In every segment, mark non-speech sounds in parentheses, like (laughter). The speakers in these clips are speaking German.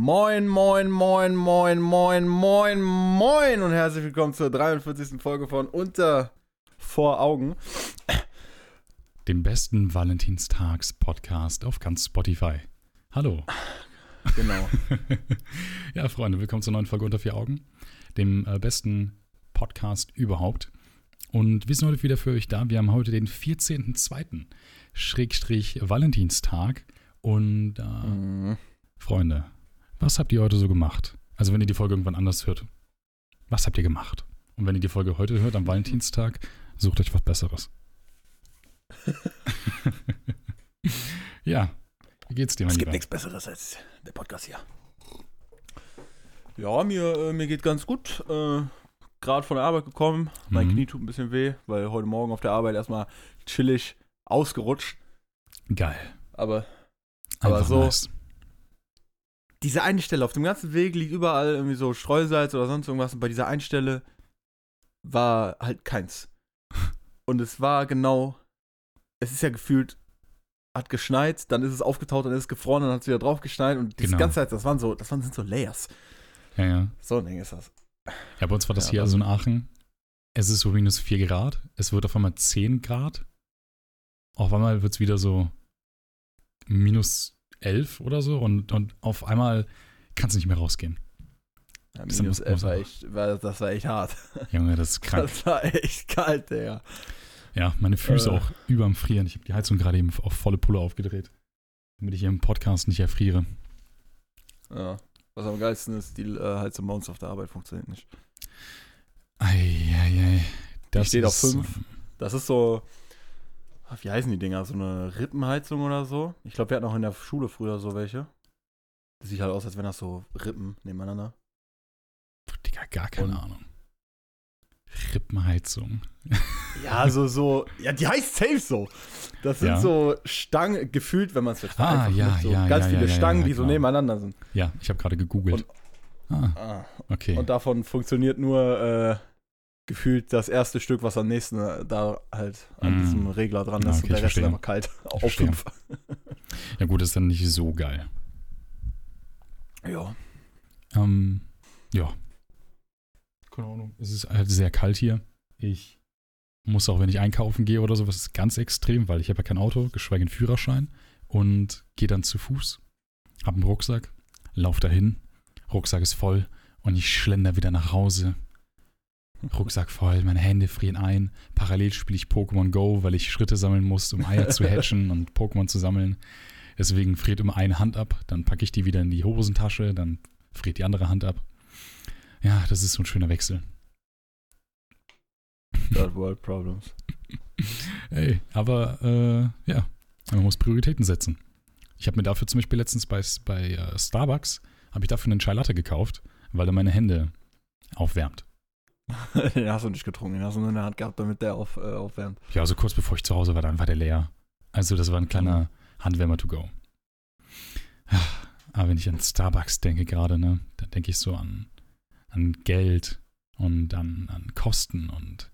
Moin, moin, moin, moin, moin, moin, moin und herzlich willkommen zur 43. Folge von Unter vor Augen. Dem besten Valentinstags-Podcast auf ganz Spotify. Hallo. Genau. (laughs) ja, Freunde, willkommen zur neuen Folge Unter vier Augen, dem äh, besten Podcast überhaupt. Und wir sind heute wieder für euch da. Wir haben heute den 14.02. Schrägstrich Valentinstag. Und äh, Mhm. Freunde, was habt ihr heute so gemacht? Also wenn ihr die Folge irgendwann anders hört, was habt ihr gemacht? Und wenn ihr die Folge heute hört, am Valentinstag, sucht euch was Besseres. (laughs) ja, wie geht's dir, mein Es Lieber? gibt nichts Besseres als der Podcast hier. Ja, mir, äh, mir geht ganz gut. Äh, Gerade von der Arbeit gekommen. Mein Mhm. Knie tut ein bisschen weh, weil heute Morgen auf der Arbeit erstmal chillig ausgerutscht. Geil. Aber Aber Einfach so- nice. Diese eine Stelle, auf dem ganzen Weg liegt überall irgendwie so Streusalz oder sonst irgendwas. Und bei dieser einen Stelle war halt keins. Und es war genau, es ist ja gefühlt, hat geschneit, dann ist es aufgetaut, dann ist es gefroren, dann hat es wieder drauf geschneit. Und diese Genau. ganze Zeit, das waren so, das waren, sind so Layers. Ja, ja. So ein Ding ist das. Ja, bei uns war das Ja, hier also in Aachen. Es ist so minus 4 Grad. Es wird auf einmal 10 Grad. Auf einmal wird es wieder so minus 11 oder so. Und, und auf einmal kannst du nicht mehr rausgehen. Ja, Das minus muss- 11 muss war echt, war, das war echt hart. (laughs) Junge, das ist krank. Das war echt kalt, Digga. Ja, meine Füße Äh. auch überm Frieren. Ich habe die Heizung gerade eben auf volle Pulle aufgedreht. Damit ich hier im Podcast nicht erfriere. Ja. Was am geilsten ist, die äh, Heizung bei uns auf der Arbeit funktioniert nicht. Eieiei. Das steht auf ist, fünf. Das ist so, wie heißen die Dinger? So eine Rippenheizung oder so? Ich glaube, wir hatten auch in der Schule früher so welche. Das sieht halt aus, als wenn das so Rippen nebeneinander. Digga, gar keine Und- Ahnung. Rippenheizung. (laughs) Ja, so, so, ja, die heißt safe so. Das sind Ja. so Stangen, gefühlt, wenn man es jetzt Ah, ja, mit so ja, ganz ja, viele Stangen, die so nebeneinander sind. Ja, ich habe gerade gegoogelt. ah, Ah, okay. Und davon funktioniert nur äh, gefühlt das erste Stück, was am nächsten äh, da halt an Mm. diesem Regler dran Ja, ist. okay, und der Rest ist einfach kalt. (laughs) Auf fünf. Ja, gut, das ist dann nicht so geil. Ja. Ähm, ja. Keine Ahnung. Es ist halt sehr kalt hier. Ich muss auch, wenn ich einkaufen gehe oder sowas, ist ganz extrem, weil ich habe ja kein Auto, geschweige einen Führerschein und gehe dann zu Fuß, hab einen Rucksack, lauf dahin, Rucksack ist voll und ich schlender wieder nach Hause. Rucksack voll, meine Hände frieren ein. Parallel spiele ich Pokémon Go, weil ich Schritte sammeln muss, um Eier zu hatchen (laughs) und Pokémon zu sammeln. Deswegen friert immer eine Hand ab, dann packe ich die wieder in die Hosentasche, dann friert die andere Hand ab. Ja, das ist so ein schöner Wechsel. Third World Problems. (laughs) Ey, aber äh, ja, man muss Prioritäten setzen. Ich habe mir dafür zum Beispiel letztens bei, bei äh, Starbucks, habe ich dafür einen Chai Latte gekauft, weil er meine Hände aufwärmt. (laughs) den hast du nicht getrunken, den hast du nur in der Hand gehabt, damit der auf, äh, aufwärmt. Ja, also kurz bevor ich zu Hause war, dann war der leer. Also das war ein kleiner Handwärmer to go. Ah, Aber wenn ich an Starbucks denke gerade, ne, dann denke ich so an, an Geld und an, an Kosten und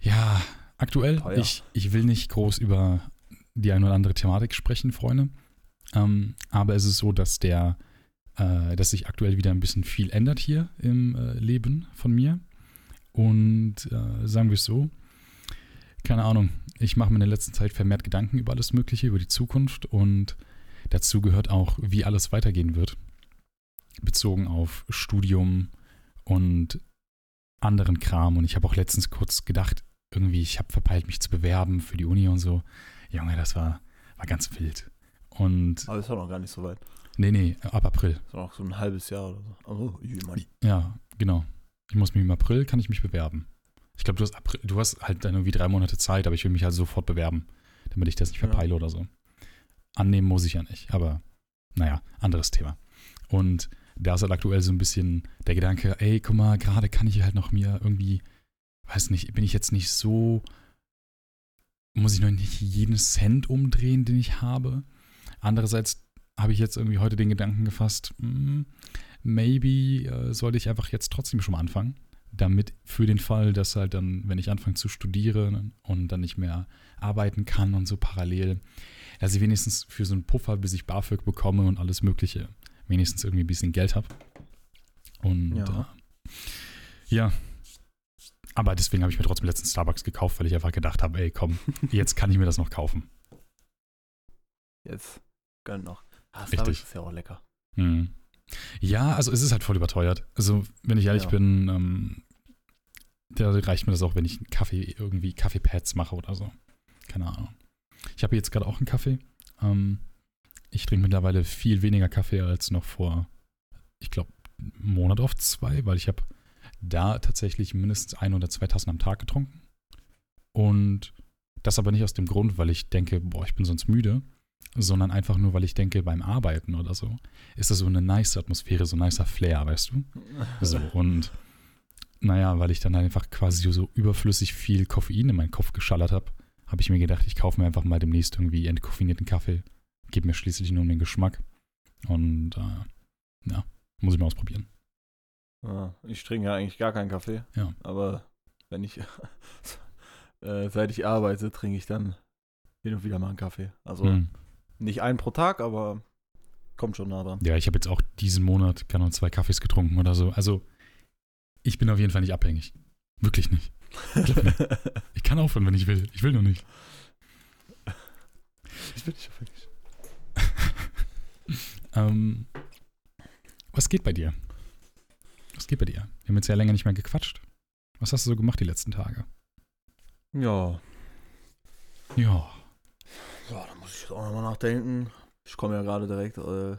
ja, aktuell, Teuer. ich, ich will nicht groß über die eine oder andere Thematik sprechen, Freunde. Ähm, aber es ist so, dass der, äh, dass sich aktuell wieder ein bisschen viel ändert hier im äh, Leben von mir. Und äh, sagen wir es so, keine Ahnung, ich mache mir in der letzten Zeit vermehrt Gedanken über alles Mögliche, über die Zukunft und dazu gehört auch, wie alles weitergehen wird. Bezogen auf Studium und anderen Kram. Und ich habe auch letztens kurz gedacht, irgendwie, ich habe verpeilt, mich zu bewerben für die Uni und so. Junge, das war, war ganz wild. Und Aber ist auch noch gar nicht so weit. nee, nee, ab April. Ist auch noch so ein halbes Jahr oder so. Oh. Ja, genau. Ich muss mich im April, kann ich mich bewerben. Ich glaube, du hast April, du hast halt dann irgendwie drei Monate Zeit, aber ich will mich halt sofort bewerben, damit ich das nicht Ja. verpeile oder so. Annehmen muss ich ja nicht, aber naja, anderes Thema. Und da ist halt aktuell so ein bisschen der Gedanke, ey, guck mal, gerade kann ich halt noch mir irgendwie, weiß nicht, bin ich jetzt nicht so, muss ich noch nicht jeden Cent umdrehen, den ich habe. Andererseits habe ich jetzt irgendwie heute den Gedanken gefasst, hm, maybe äh, sollte ich einfach jetzt trotzdem schon mal anfangen, damit für den Fall, dass halt dann, wenn ich anfange zu studieren und dann nicht mehr arbeiten kann und so parallel, dass ich wenigstens für so einen Puffer, bis ich BAföG bekomme und alles Mögliche, wenigstens irgendwie ein bisschen Geld habe. Und Ja. Äh, ja. Aber deswegen habe ich mir trotzdem letzten Starbucks gekauft, weil ich einfach gedacht habe, ey, komm, (laughs) jetzt kann ich mir das noch kaufen. Jetzt gönn noch. Ah, Richtig. Starbucks ist ja auch lecker. Hm. Ja, also es ist halt voll überteuert. Also, wenn ich ehrlich Ja. bin, ähm, da reicht mir das auch, wenn ich einen Kaffee, irgendwie Kaffeepads mache oder so. Keine Ahnung. Ich habe jetzt gerade auch einen Kaffee. Ähm, ich trinke mittlerweile viel weniger Kaffee als noch vor, ich glaube, einen Monat auf zwei, weil ich habe da tatsächlich mindestens ein oder zwei Tassen am Tag getrunken. Und das aber nicht aus dem Grund, weil ich denke, boah, ich bin sonst müde, sondern einfach nur, weil ich denke, beim Arbeiten oder so ist das so eine nice Atmosphäre, so ein nicer Flair, weißt du? So, und naja, weil ich dann einfach quasi so überflüssig viel Koffein in meinen Kopf geschallert habe, habe ich mir gedacht, ich kaufe mir einfach mal demnächst irgendwie entkoffinierten Kaffee. Geht mir schließlich nur um den Geschmack. Und äh, ja, muss ich mal ausprobieren. Ich trinke ja eigentlich gar keinen Kaffee. Ja. Aber wenn ich, (laughs) äh, seit ich arbeite, trinke ich dann hin und wieder mal einen Kaffee. Also Hm. Nicht einen pro Tag, aber kommt schon nah dran. Ja, ich habe jetzt auch diesen Monat keine Ahnung, zwei Kaffees getrunken oder so. Also, ich bin auf jeden Fall nicht abhängig. Wirklich nicht. Ich kann aufhören, wenn ich will. Ich will nur nicht. ich bin nicht abhängig. (laughs) Ähm, was geht bei dir? Was geht bei dir? Wir haben jetzt ja länger nicht mehr gequatscht. Was hast du so gemacht die letzten Tage? Ja. Ja. Ja, da muss ich jetzt auch nochmal nachdenken. Ich komme ja gerade direkt äh,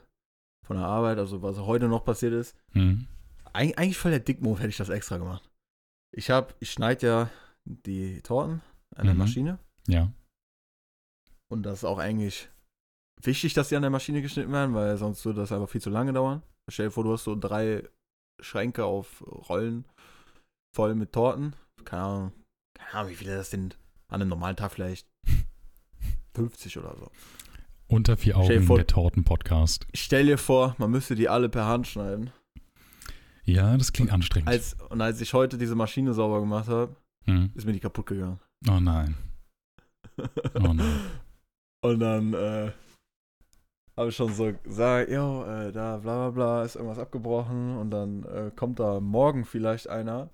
von der Arbeit, also was heute noch passiert ist. Hm. Eig eigentlich voll der Dickmove hätte ich das extra gemacht. Ich habe, ich schneide ja die Torten an der Mhm. Maschine Ja. und das ist auch eigentlich wichtig, dass die an der Maschine geschnitten werden, weil sonst würde das einfach viel zu lange dauern. Stell dir vor, du hast so drei Schränke auf Rollen voll mit Torten. Keine Ahnung, keine Ahnung, wie viele das sind. An einem normalen Tag vielleicht 50 oder so. Unter vier Augen vor- der Torten-Podcast. Ich stell dir vor, man müsste die alle per Hand schneiden. Ja, das klingt anstrengend. Als, und als ich heute diese Maschine sauber gemacht habe, hm. ist mir die kaputt gegangen. Oh nein. (laughs) Oh nein. Und dann äh, habe ich schon so gesagt, jo, äh, da bla bla bla, ist irgendwas abgebrochen. Und dann äh, kommt da morgen vielleicht einer,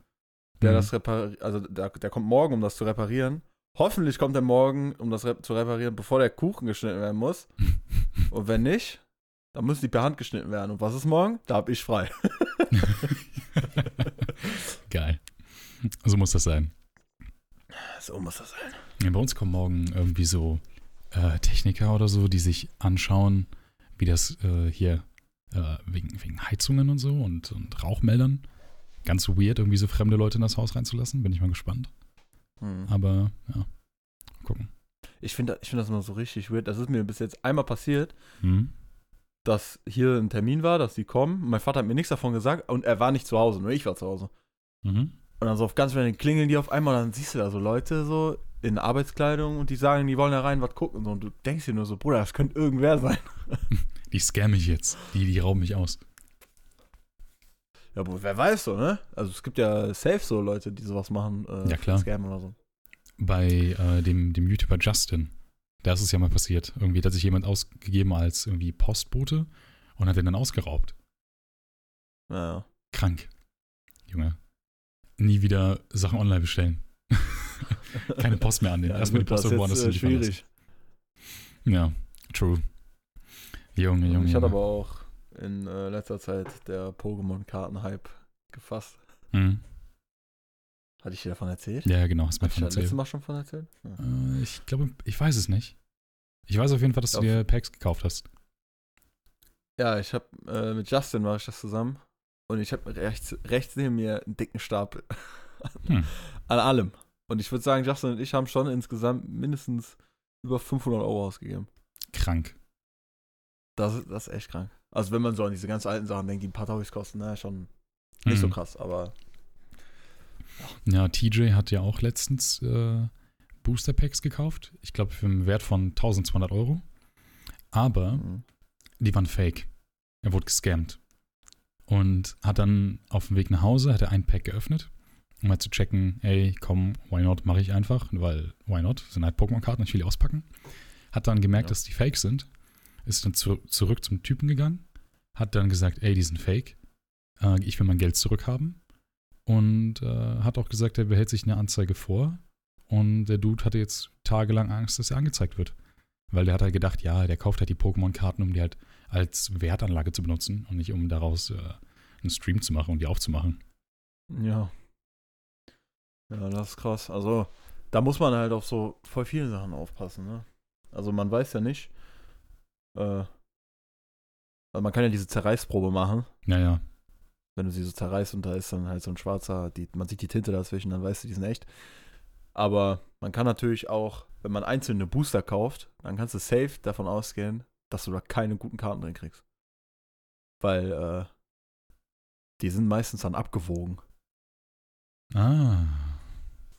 der Mhm. das repariert, also der, der kommt morgen, um das zu reparieren. Hoffentlich kommt er morgen, um das zu reparieren, bevor der Kuchen geschnitten werden muss. (laughs) Und wenn nicht, dann müssen die per Hand geschnitten werden. Und was ist morgen? Da hab ich frei. (laughs) Geil. So muss das sein. So muss das sein. Ja, bei uns kommen morgen irgendwie so äh, Techniker oder so, die sich anschauen, wie das äh, hier äh, wegen, wegen Heizungen und so und, und Rauchmeldern. Ganz weird, irgendwie so fremde Leute in das Haus reinzulassen. Bin ich mal gespannt. Hm. Aber ja, gucken. Ich finde ich find das immer so richtig weird. Das ist mir bis jetzt einmal passiert, Hm? dass hier ein Termin war, dass die kommen. Mein Vater hat mir nichts davon gesagt und er war nicht zu Hause, nur ich war zu Hause. Mhm. Und dann so auf ganz schnell klingeln die auf einmal, dann siehst du da so Leute so in Arbeitskleidung und die sagen, die wollen da rein was gucken und so. Und du denkst dir nur so, Bruder, das könnte irgendwer sein. (laughs) Die scammen mich jetzt. Die, die rauben mich aus. Ja, aber wer weiß so, ne? Also es gibt ja safe so Leute, die sowas machen. Äh, Ja, klar. Scam oder so. Bei äh, dem, dem YouTuber Justin, da ist es ja mal passiert. Irgendwie hat sich jemand ausgegeben als irgendwie Postbote und hat den dann ausgeraubt. Ja. Krank. Junge. Nie wieder Sachen online bestellen. (laughs) Keine Post mehr annehmen. ja Erstmal die Post das irgendwo anders äh, schwierig. Ja, true. Junge, Junge. ich hatte aber auch in äh, letzter Zeit der Pokémon-Karten-Hype gefasst. Mhm. Hatte ich dir davon erzählt? Ja, genau, hast du mir davon da letztes erzählt. Mal schon von erzählt? Ja. Äh, ich glaube, ich weiß es nicht. Ich weiß auf jeden Fall, dass du dir Packs gekauft hast. Ja, ich habe äh, mit Justin war ich das zusammen und ich habe rechts, rechts neben mir einen dicken Stapel Hm. an allem. Und ich würde sagen, Justin und ich haben schon insgesamt mindestens über 500 Euro ausgegeben. Krank. Das, das ist echt krank. Also wenn man so an diese ganz alten Sachen denkt, die ein paar Tausend kosten, na schon nicht so Mhm. krass, aber Ja, TJ hat ja auch letztens äh, Booster Packs gekauft. Ich glaube, für einen Wert von 1200 Euro. Aber mhm. die waren fake. Er wurde gescammt. Und hat dann auf dem Weg nach Hause, hat er ein Pack geöffnet, um mal zu checken, ey, komm, why not, mache ich einfach, weil why not, sind halt Pokémon-Karten, ich will die auspacken. Hat dann gemerkt, Ja. dass die fake sind, ist dann zu, zurück zum Typen gegangen, hat dann gesagt, ey, die sind fake. Äh, ich will mein Geld zurückhaben. Und äh, hat auch gesagt, er behält sich eine Anzeige vor. Und der Dude hatte jetzt tagelang Angst, dass er angezeigt wird. Weil der hat halt gedacht, ja, der kauft halt die Pokémon-Karten, um die halt als Wertanlage zu benutzen und nicht um daraus äh, einen Stream zu machen und die aufzumachen. Ja. Ja, das ist krass. Also, da muss man halt auf so voll viele Sachen aufpassen, ne? Also, man weiß ja nicht. Äh, also man kann ja diese Zerreißprobe machen. Naja. Wenn du sie so zerreißt und da ist dann halt so ein schwarzer, die, man sieht die Tinte dazwischen, dann weißt du, die sind echt. Aber man kann natürlich auch, wenn man einzelne Booster kauft, dann kannst du safe davon ausgehen, dass du da keine guten Karten drin kriegst. Weil äh, die sind meistens dann abgewogen. Ah.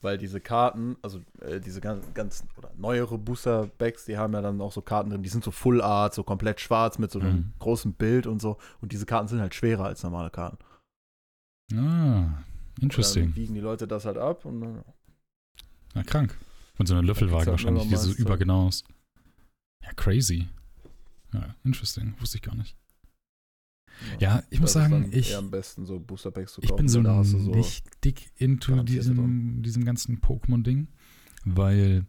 Weil diese Karten, also äh, diese ganz, ganz oder neuere Booster-Backs, die haben ja dann auch so Karten drin, die sind so Full Art, so komplett schwarz mit so einem Mhm. großen Bild und so. Und diese Karten sind halt schwerer als normale Karten. Ah. Interesting. Dann wiegen die Leute das halt ab und dann, Na, krank. Mit so einer Löffelwaage halt wahrscheinlich, wie so übergenau ist. Ja, crazy. Ja, interesting. Wusste ich gar nicht. Ja, ich muss sagen, ich, so ich bin so du so nicht dick into diesem, diesem ganzen Pokémon-Ding, weil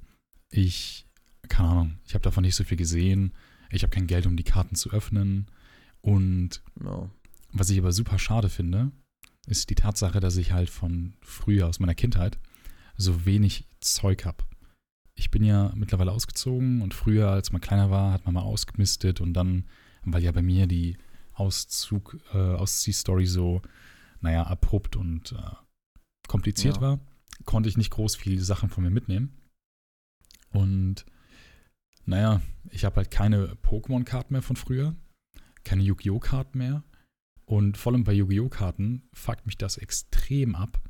ich, keine Ahnung, ich habe davon nicht so viel gesehen. Ich habe kein Geld, um die Karten zu öffnen. Und no. was ich aber super schade finde, ist die Tatsache, dass ich halt von früher, aus meiner Kindheit, so wenig Zeug habe. Ich bin ja mittlerweile ausgezogen und früher, als man kleiner war, hat man mal ausgemistet und dann, weil ja bei mir die Auszug, äh, Ausziehstory so, naja, abrupt und äh, kompliziert Ja. war, konnte ich nicht groß viele Sachen von mir mitnehmen. Und naja, ich habe halt keine Pokémon-Karten mehr von früher, keine Yu-Gi-Oh! Karten mehr. Und vor allem bei Yu-Gi-Oh! Karten fuckt mich das extrem ab,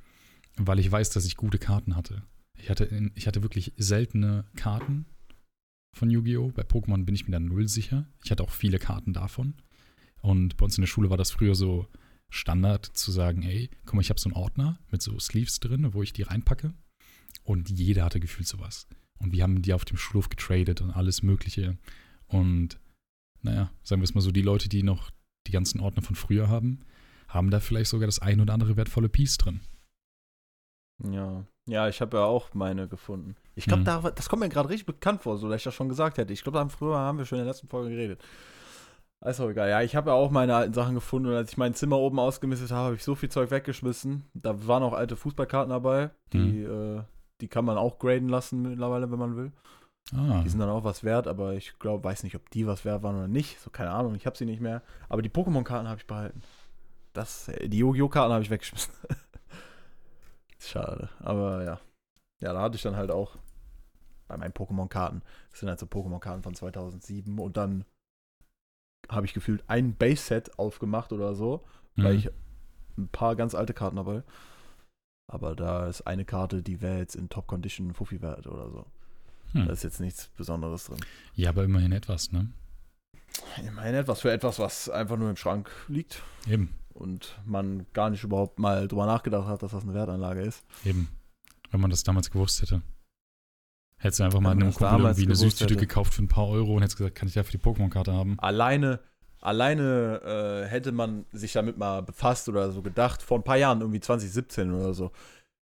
weil ich weiß, dass ich gute Karten hatte. Ich hatte, ich hatte wirklich seltene Karten von Yu-Gi-Oh! Bei Pokémon bin ich mir dann null sicher. Ich hatte auch viele Karten davon. Und bei uns in der Schule war das früher so Standard zu sagen, ey, guck mal, ich habe so einen Ordner mit so Sleeves drin, wo ich die reinpacke. Und jeder hatte gefühlt sowas. Und wir haben die auf dem Schulhof getradet und alles Mögliche. Und naja, sagen wir es mal so, die Leute, die noch die ganzen Ordner von früher haben, haben da vielleicht sogar das ein oder andere wertvolle Piece drin. Ja. Ja, ich habe ja auch meine gefunden. Ich glaube, Mhm. da, das kommt mir gerade richtig bekannt vor, so dass ich das schon gesagt hätte. Ich glaube, früher haben wir schon in der letzten Folge geredet. Ist auch egal. Ja, ich habe ja auch meine alten Sachen gefunden und als ich mein Zimmer oben ausgemistet habe, habe ich so viel Zeug weggeschmissen. Da waren auch alte Fußballkarten dabei. Die, äh, die kann man auch graden lassen mittlerweile, wenn man will. Ah, Die sind dann auch was wert, aber ich glaube, weiß nicht, ob die was wert waren oder nicht. So, keine Ahnung, ich habe sie nicht mehr. Aber die Pokémon-Karten habe ich behalten. Das, äh, die Yu-Gi-Oh! Karten habe ich weggeschmissen. (laughs) Schade, aber ja. Ja, da hatte ich dann halt auch bei meinen Pokémon-Karten. Das sind halt so Pokémon-Karten von 2007 und dann habe ich gefühlt ein Base-Set aufgemacht oder so, weil mhm. ich ein paar ganz alte Karten dabei. Aber da ist eine Karte, die wäre jetzt in Top-Condition Fuffi wert oder so. Hm. Da ist jetzt nichts Besonderes drin. Ja, aber immerhin etwas, ne? Immerhin etwas für etwas, was einfach nur im Schrank liegt Eben, und man gar nicht überhaupt mal drüber nachgedacht hat, dass das eine Wertanlage ist. eben. Wenn man das damals gewusst hätte. Hättest du einfach mal einem Kumpel irgendwie eine Süßtüte hätte. gekauft für ein paar Euro und hättest gesagt, kann ich dafür die Pokémon-Karte haben? Alleine, alleine äh, hätte man sich damit mal befasst oder so gedacht, vor ein paar Jahren, irgendwie 2017 oder so,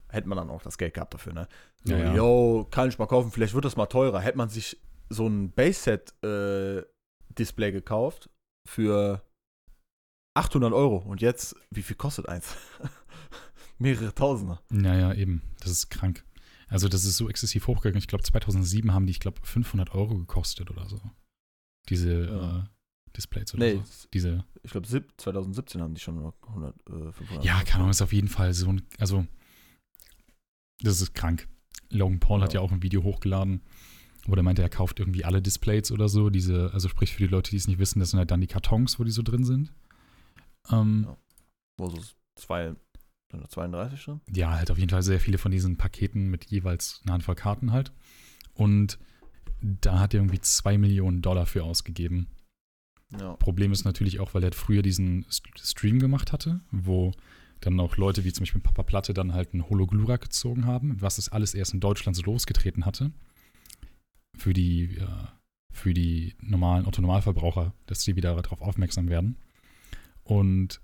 hätte man dann auch das Geld gehabt dafür, ne? So, Ja, ja. yo, kann ich mal kaufen, vielleicht wird das mal teurer. Hätte man sich so ein Base-Set-Display gekauft für 800 Euro und jetzt, wie viel kostet eins? (laughs) Mehrere Tausender. Naja, eben. Das ist krank. Also, das ist so exzessiv hochgegangen. Ich glaube, 2007 haben die, ich glaube, 500 Euro gekostet oder so. Diese Ja. äh, Displays oder Nee, so. Diese, ich glaube 2017 haben die schon noch 100, äh, 500. ja, keine Ahnung, ist auf jeden Fall so ein, also, das ist krank. Logan Paul hat Ja. ja auch ein Video hochgeladen, wo der meinte, er kauft irgendwie alle Displays oder so. Diese, also sprich für die Leute, die es nicht wissen, das sind halt dann die Kartons, wo die so drin sind. Ähm, Ja. Wo so zwei, sind da 32 drin? ja, halt auf jeden Fall sehr viele von diesen Paketen mit jeweils einer Handvoll Karten halt. Und da hat er irgendwie zwei Millionen Dollar für ausgegeben. Ja. Problem ist natürlich auch, weil er halt früher diesen St- Stream gemacht hatte, wo dann auch Leute wie zum Beispiel Papa Platte dann halt einen Hologlurak gezogen haben, was das alles erst in Deutschland so losgetreten hatte. Für die, äh, für die normalen Autonormalverbraucher, dass sie wieder darauf aufmerksam werden. Und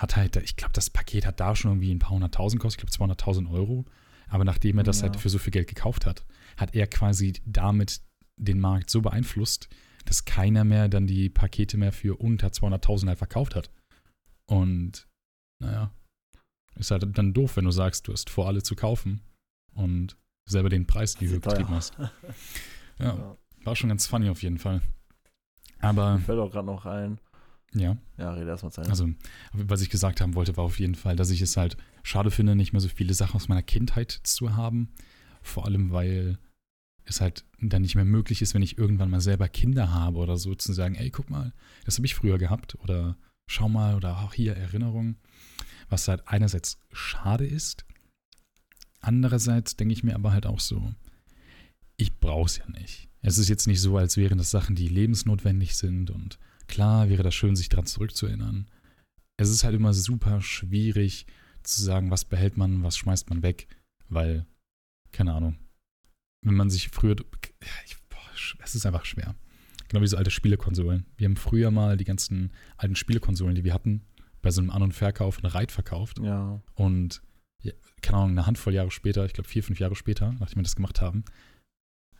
hat halt, ich glaube, das Paket hat da schon irgendwie ein paar hunderttausend gekostet, ich glaube 200.000 Euro. Aber nachdem er das Ja. halt für so viel Geld gekauft hat, hat er quasi damit den Markt so beeinflusst, dass keiner mehr dann die Pakete mehr für unter 200.000 halt verkauft hat. Und naja, ist halt dann doof, wenn du sagst, du hast vor, alle zu kaufen und selber den Preis, die du getrieben hast. (laughs) Ja, Ja. war schon ganz funny auf jeden Fall. Aber Mir fällt auch gerade noch ein. Ja, Ja, rede erstmal Ende. also was ich gesagt haben wollte, war auf jeden Fall, dass ich es halt schade finde, nicht mehr so viele Sachen aus meiner Kindheit zu haben. Vor allem, weil es halt dann nicht mehr möglich ist, wenn ich irgendwann mal selber Kinder habe oder so, zu sagen, ey, guck mal, das habe ich früher gehabt oder schau mal oder auch hier Erinnerungen. Was halt einerseits schade ist, andererseits denke ich mir aber halt auch so, ich brauche es ja nicht. Es ist jetzt nicht so, als wären das Sachen, die lebensnotwendig sind und klar wäre das schön, sich daran zurückzuerinnern. Es ist halt immer super schwierig zu sagen, was behält man, was schmeißt man weg, weil, keine Ahnung, wenn man sich früher, ich, boah, es ist einfach schwer. Genau wie so alte Spielekonsolen. Wir haben früher mal die ganzen alten Spielekonsolen, die wir hatten, bei so einem An- und Verkauf einen Reit verkauft. ja. Und, ja, keine Ahnung, eine Handvoll Jahre später, ich glaube vier, fünf Jahre später, nachdem wir das gemacht haben,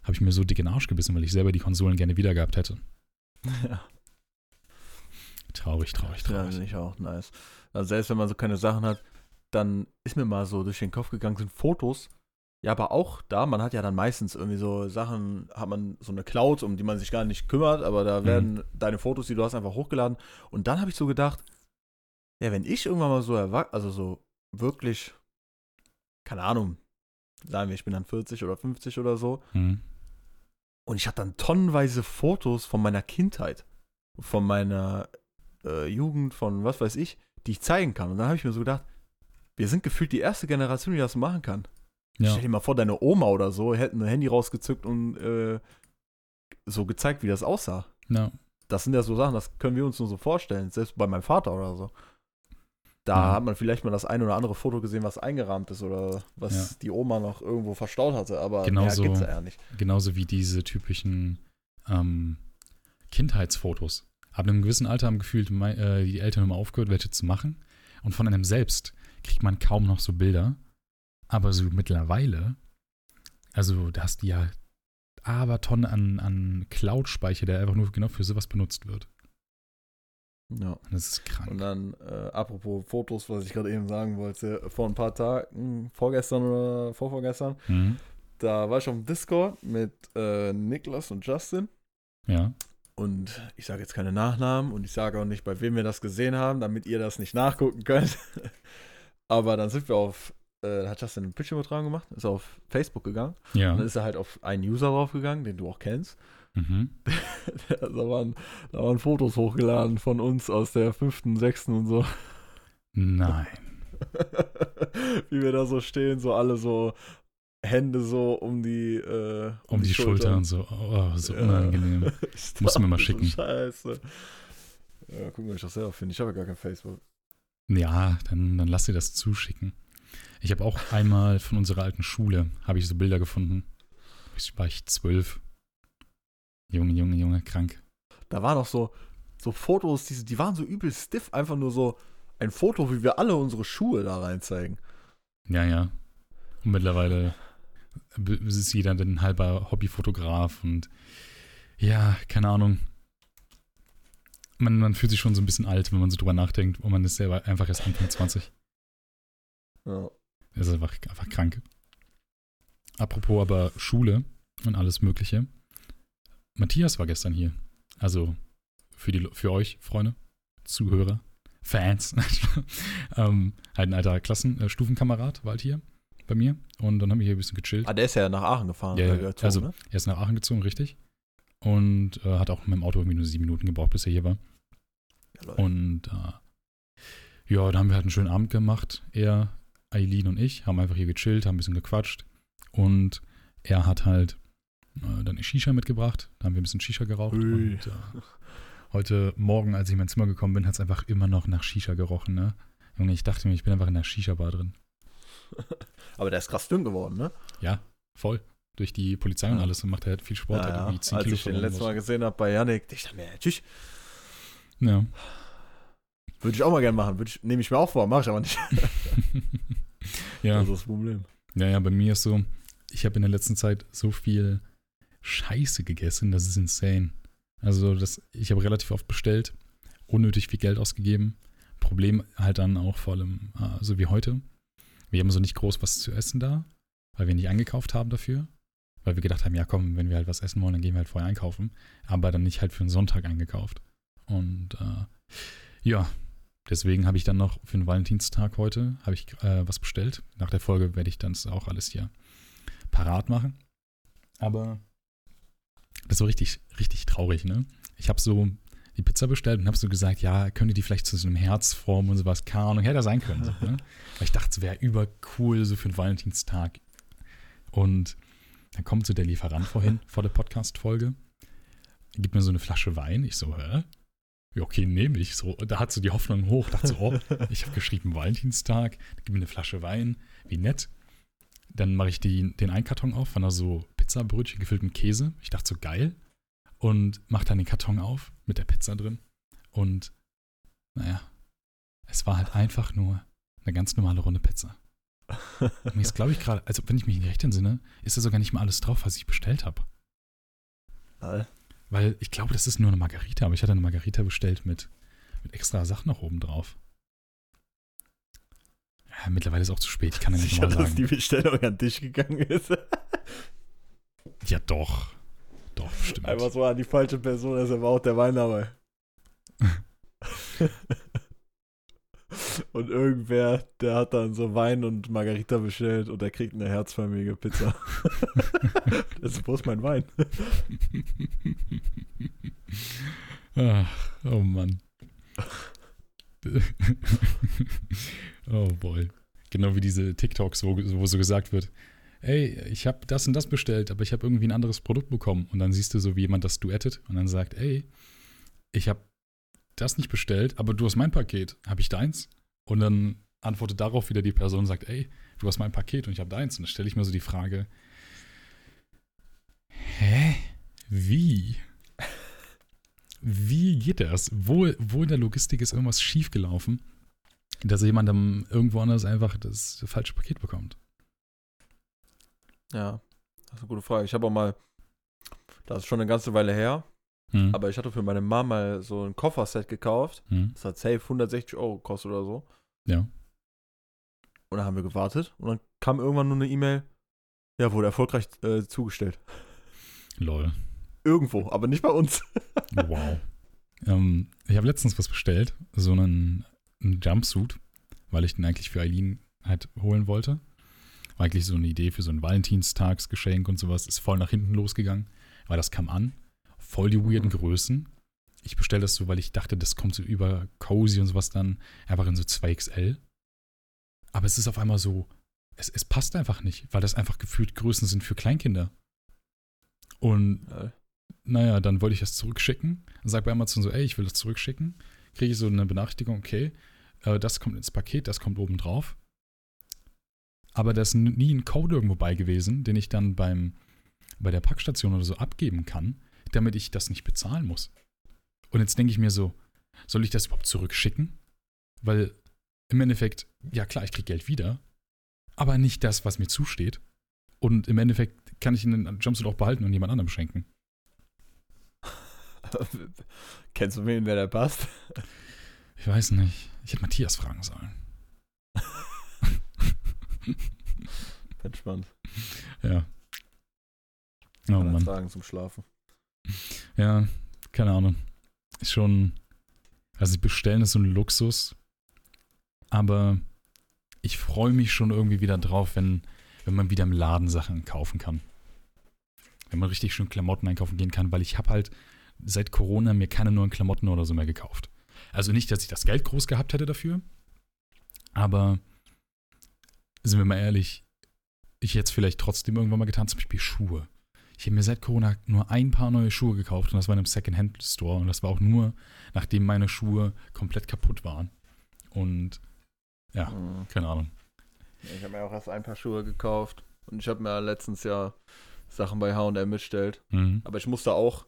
habe ich mir so dick in den Arsch gebissen, weil ich selber die Konsolen gerne wieder gehabt hätte. (laughs) ja. Traurig, traurig, Ja, traurig. finde ich auch nice. Also selbst wenn man so keine Sachen hat, dann ist mir mal so durch den Kopf gegangen, sind Fotos. Ja, aber auch da, man hat ja dann meistens irgendwie so Sachen, hat man so eine Cloud, um die man sich gar nicht kümmert, aber da Mhm. werden deine Fotos, die du hast, einfach hochgeladen. Und dann habe ich so gedacht, ja, wenn ich irgendwann mal so erwachsen, also so wirklich, keine Ahnung, sagen wir, ich bin dann 40 oder 50 oder so, Hm. und ich habe dann tonnenweise Fotos von meiner Kindheit, von meiner äh, Jugend, von was weiß ich, die ich zeigen kann. Und dann habe ich mir so gedacht, wir sind gefühlt die erste Generation, die das machen kann. Ja. Stell dir mal vor, deine Oma oder so hätten ein Handy rausgezückt und äh, so gezeigt, wie das aussah. ja. Das sind ja so Sachen, das können wir uns nur so vorstellen, selbst bei meinem Vater oder so. Da Ja. hat man vielleicht mal das ein oder andere Foto gesehen, was eingerahmt ist oder was die Oma noch irgendwo verstaut hatte, aber Genau mehr gibt's ja nicht. Genauso wie diese typischen ähm, Kindheitsfotos. Ab einem gewissen Alter haben gefühlt äh, die Eltern immer aufgehört, welche zu machen. Und von einem selbst kriegt man kaum noch so Bilder. Aber so mittlerweile, also da hast du ja aber Tonnen an, an Cloud-Speicher, der einfach nur genau für sowas benutzt wird. Ja. Und das ist krank. Und dann, äh, apropos Fotos, was ich gerade eben sagen wollte, vor ein paar Tagen, vorgestern oder vorvorgestern, Mhm. da war ich auf dem Discord mit äh, Niklas und Justin. Ja. Und ich sage jetzt keine Nachnamen und ich sage auch nicht, bei wem wir das gesehen haben, damit ihr das nicht nachgucken könnt. (laughs) Aber dann sind wir auf, äh, hat Justin einen Bildschirmübertragung gemacht, ist auf Facebook gegangen. Ja. Und dann ist er halt auf einen User draufgegangen, den du auch kennst. Mhm. (laughs) da, waren, da waren Fotos hochgeladen von uns aus der fünften, sechsten und so. Nein. (laughs) Wie wir da so stehen, so alle so Hände so um die, äh, Um die Schulter und so. Oh, so Ja. unangenehm. Du mir mal schicken. Scheiße. Ja, gucken, ob ich das selber finde. Ich habe ja gar kein Facebook. Ja, dann, dann lass dir das zuschicken. Ich habe auch einmal von unserer alten Schule, habe ich so Bilder gefunden. Ich war ich zwölf. Junge, Junge, Junge, krank. Da waren auch so, so Fotos, die, die waren so übel stiff. Einfach nur so ein Foto, wie wir alle unsere Schuhe da rein zeigen. Ja, ja. Und mittlerweile ist jeder dann ein halber Hobbyfotograf und ja, keine Ahnung. Man, man fühlt sich schon so ein bisschen alt, wenn man so drüber nachdenkt und man ist selber einfach erst Anfang 20. Ja. Das ist einfach, einfach krank. Apropos aber Schule und alles Mögliche. Matthias war gestern hier. Also für, die, für euch, Freunde, Zuhörer, Fans. (laughs) ähm, halt ein alter Klassenstufenkamerad war halt hier bei mir. Und dann haben wir hier ein bisschen gechillt. Ah, der ist ja nach Aachen gefahren. Ja, ja, gezogen, also ne? er ist nach Aachen gezogen, richtig. Und äh, hat auch mit dem Auto irgendwie nur sieben Minuten gebraucht, bis er hier war. Ja. Und äh, ja, da haben wir halt einen schönen Abend gemacht. Er, Eileen und ich haben einfach hier gechillt, haben ein bisschen gequatscht. Und er hat halt äh, dann eine Shisha mitgebracht. Da haben wir ein bisschen Shisha geraucht. Ui. Und äh, heute Morgen, als ich in mein Zimmer gekommen bin, hat es einfach immer noch nach Shisha gerochen, ne? Junge, ich dachte mir, ich bin einfach in der Shisha-Bar drin. (laughs) Aber der ist krass dünn geworden, ne? Ja, voll. Durch die Polizei und Ja. alles und macht er halt viel Sport. ja, irgendwie 10 als Kilo ich den letztes Mal gesehen habe bei Yannick, ich dachte mir, tschüss. Ja. Würde ich auch mal gerne machen. Würde ich, nehme ich mir auch vor, mache ich aber nicht. (laughs) ja. Das ist das Problem. Ja, ja, bei mir ist so, ich habe in der letzten Zeit so viel Scheiße gegessen, das ist insane. Also, das, ich habe relativ oft bestellt, unnötig viel Geld ausgegeben. Problem halt dann auch vor allem, äh, so wie heute. Wir haben so nicht groß was zu essen da, weil wir nicht eingekauft haben dafür. Weil wir gedacht haben, ja komm, wenn wir halt was essen wollen, dann gehen wir halt vorher einkaufen. Aber dann nicht halt für einen Sonntag eingekauft. Und äh, ja, deswegen habe ich dann noch für den Valentinstag heute habe ich äh, was bestellt. Nach der Folge werde ich dann auch alles hier parat machen. Aber das war richtig, richtig traurig, ne? Ich habe so die Pizza bestellt und habe so gesagt, ja, könnte die vielleicht zu so einem Herz formen und sowas. Keine Ahnung, hätte sein können. So, ne? (laughs) Weil ich dachte, es wäre übercool so für den Valentinstag. Und dann kommt so der Lieferant vorhin (laughs) vor der Podcast-Folge, gibt mir so eine Flasche Wein. Ich so, hä? Ja, okay, nehme ich. So, da hat so die Hoffnung hoch. Dachte so, oh, (laughs) ich habe geschrieben Valentinstag, gib mir eine Flasche Wein, wie nett. Dann mache ich die, den Einkarton auf, von da so Pizzabrötchen gefüllt mit Käse. Ich dachte so, geil. Und mache dann den Karton auf mit der Pizza drin. Und naja, es war halt einfach nur eine ganz normale Runde Pizza. (laughs) Mir ist, glaube ich, gerade, also wenn ich mich nicht recht entsinne, ist da sogar nicht mal alles drauf, was ich bestellt habe. Weil ich glaube, das ist nur eine Margarita, aber ich hatte eine Margarita bestellt mit, mit extra Sachen noch oben drauf. Ja, mittlerweile ist es auch zu spät, ich kann ja nicht Sicher, nochmal dass die sagen. Bestellung an dich gegangen ist. Ja, doch. Doch, stimmt. Einfach so an die falsche Person, ist aber auch der Wein dabei. (laughs) und irgendwer, der hat dann so Wein und Margarita bestellt und der kriegt eine herzförmige Pizza. (laughs) das ist, wo ist mein Wein? Ach, oh Mann. (laughs) oh boy. Genau wie diese TikToks, wo, wo so gesagt wird, ey, ich habe das und das bestellt, aber ich habe irgendwie ein anderes Produkt bekommen. Und dann siehst du so, wie jemand das duettet und dann sagt, ey, ich habe das nicht bestellt, aber du hast mein Paket. Habe ich deins? Und dann antwortet darauf wieder die Person und sagt, ey, du hast mein Paket und ich habe deins. Und dann stelle ich mir so die Frage, hä? Wie? Wie geht das? Wo, wo in der Logistik ist irgendwas schiefgelaufen, dass jemand dann irgendwo anders einfach das falsche Paket bekommt? Ja, das ist eine gute Frage. Ich habe auch mal, das ist schon eine ganze Weile her, Hm. aber ich hatte für meine Mama mal so ein Kofferset gekauft. hm. Das hat safe 160 Euro gekostet oder so. Ja. Und dann haben wir gewartet und dann kam irgendwann nur eine E-Mail, ja, wurde erfolgreich äh, zugestellt. Lol. Irgendwo, aber nicht bei uns. (laughs) Wow. ähm, ich habe letztens was bestellt, so einen, einen Jumpsuit, weil ich den eigentlich für Eileen halt holen wollte. War eigentlich so eine Idee für so ein Valentinstagsgeschenk und sowas. Ist voll nach hinten losgegangen, weil das kam an. Voll die weirden Größen. Ich bestelle das so, weil ich dachte, das kommt so über cozy und sowas dann einfach in so 2XL. Aber es ist auf einmal so, es, es passt einfach nicht, weil das einfach gefühlt Größen sind für Kleinkinder. Und Ja. naja, dann wollte ich das zurückschicken. Sag bei Amazon so, ey, ich will das zurückschicken. Kriege ich so eine Benachrichtigung, okay, äh, das kommt ins Paket, das kommt oben drauf. Aber da ist nie ein Code irgendwo bei gewesen, den ich dann beim, bei der Packstation oder so abgeben kann, damit ich das nicht bezahlen muss. Und jetzt denke ich mir so, soll ich das überhaupt zurückschicken? Weil im Endeffekt, ja klar, ich kriege Geld wieder, aber nicht das, was mir zusteht. Und im Endeffekt kann ich den Jumpsuit auch behalten und jemand anderem schenken. (laughs) Kennst du wen, wer da passt? Ich weiß nicht. Ich hätte Matthias fragen sollen. (laughs) Entspannt. Ja. Oh Kann Mann. tragen zum Schlafen. Ja, keine Ahnung. Ist schon. Also, bestellen ist so ein Luxus. Aber ich freue mich schon irgendwie wieder drauf, wenn, wenn man wieder im Laden Sachen kaufen kann. Wenn man richtig schön Klamotten einkaufen gehen kann, weil ich habe halt seit Corona mir keine neuen Klamotten oder so mehr gekauft. Also nicht, dass ich das Geld groß gehabt hätte dafür, aber sind wir mal ehrlich, ich hätte es vielleicht trotzdem irgendwann mal getan, zum Beispiel Schuhe. Ich habe mir seit Corona nur ein paar neue Schuhe gekauft und das war in einem Second-Hand-Store und das war auch nur, nachdem meine Schuhe komplett kaputt waren. Und Ja. Mhm. keine Ahnung. Ich habe mir auch erst ein paar Schuhe gekauft. Und ich habe mir letztens ja Sachen bei HM bestellt. Mhm. Aber ich musste auch,